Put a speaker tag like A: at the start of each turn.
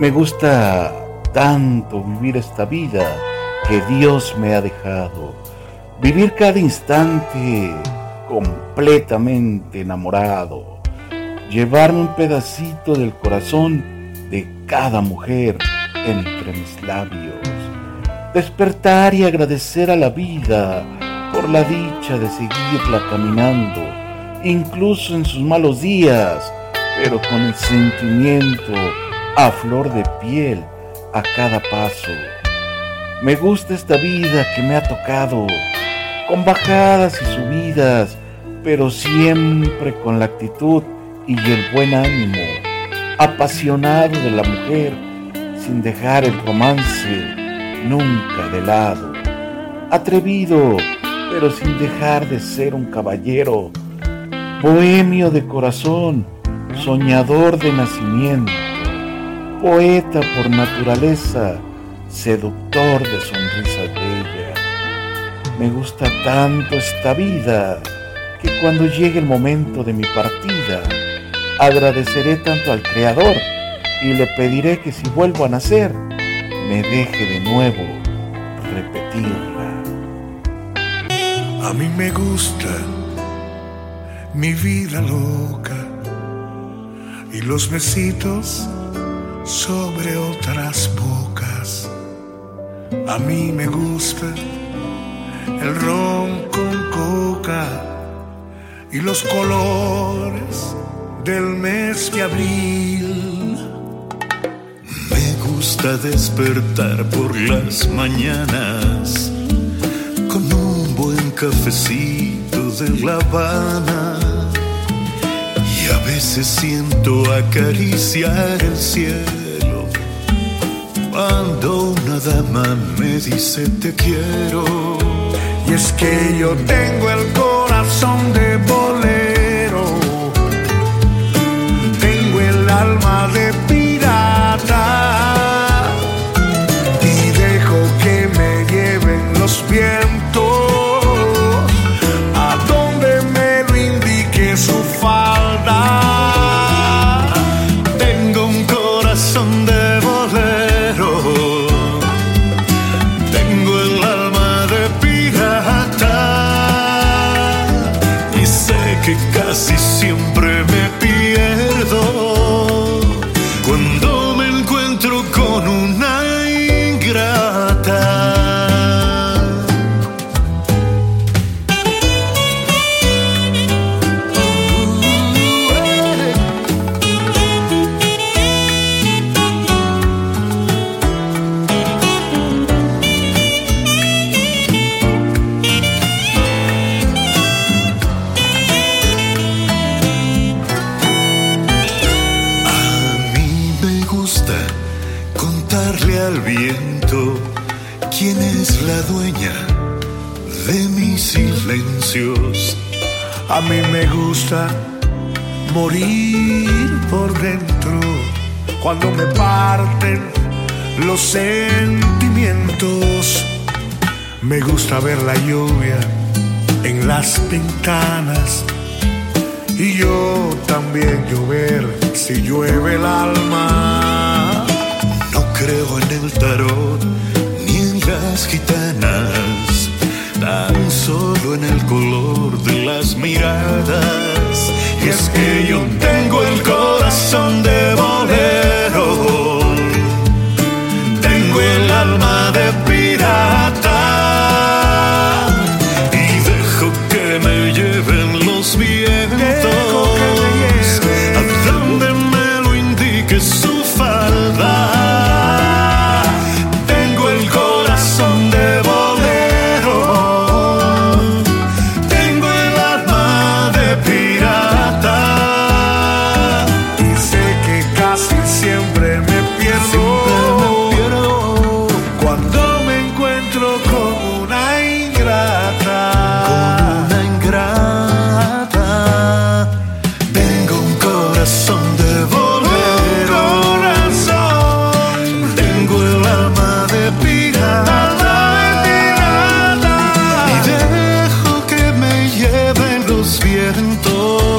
A: Me gusta tanto vivir esta vida que Dios me ha dejado. Vivir cada instante completamente enamorado. Llevarme un pedacito del corazón de cada mujer entre mis labios. Despertar y agradecer a la vida por la dicha de seguirla caminando, incluso en sus malos días, pero con el sentimiento a flor de piel a cada paso. Me gusta esta vida que me ha tocado, con bajadas y subidas, pero siempre con la actitud y el buen ánimo, apasionado de la mujer, sin dejar el romance nunca de lado, atrevido, pero sin dejar de ser un caballero, bohemio de corazón, soñador de nacimiento poeta por naturaleza, seductor de sonrisas bellas. Me gusta tanto esta vida que cuando llegue el momento de mi partida, agradeceré tanto al Creador y le pediré que si vuelvo a nacer, me deje de nuevo repetirla.
B: A mí me gusta mi vida loca y los besitos sobre otras bocas. A mí me gusta el ron con coca y los colores del mes de abril.
C: Me gusta despertar por las mañanas con un buen cafecito de La Habana veces siento acariciar el cielo cuando una dama me dice te quiero.
B: Y es que yo tengo el corazón de que
C: casi al viento quién es la dueña de mis silencios.
B: A mí me gusta morir por dentro cuando me parten los sentimientos. Me gusta ver la lluvia en las ventanas y yo también llover si llueve el alma.
C: El ni en las gitanas, tan solo en el color de las miradas. Y es que yo tengo el corazón de bolero,
B: encuentro con una ingrata.
C: una ingrata. Tengo un corazón de bolero.
B: corazón
C: Tengo el alma de pirata y dejo que me lleven los vientos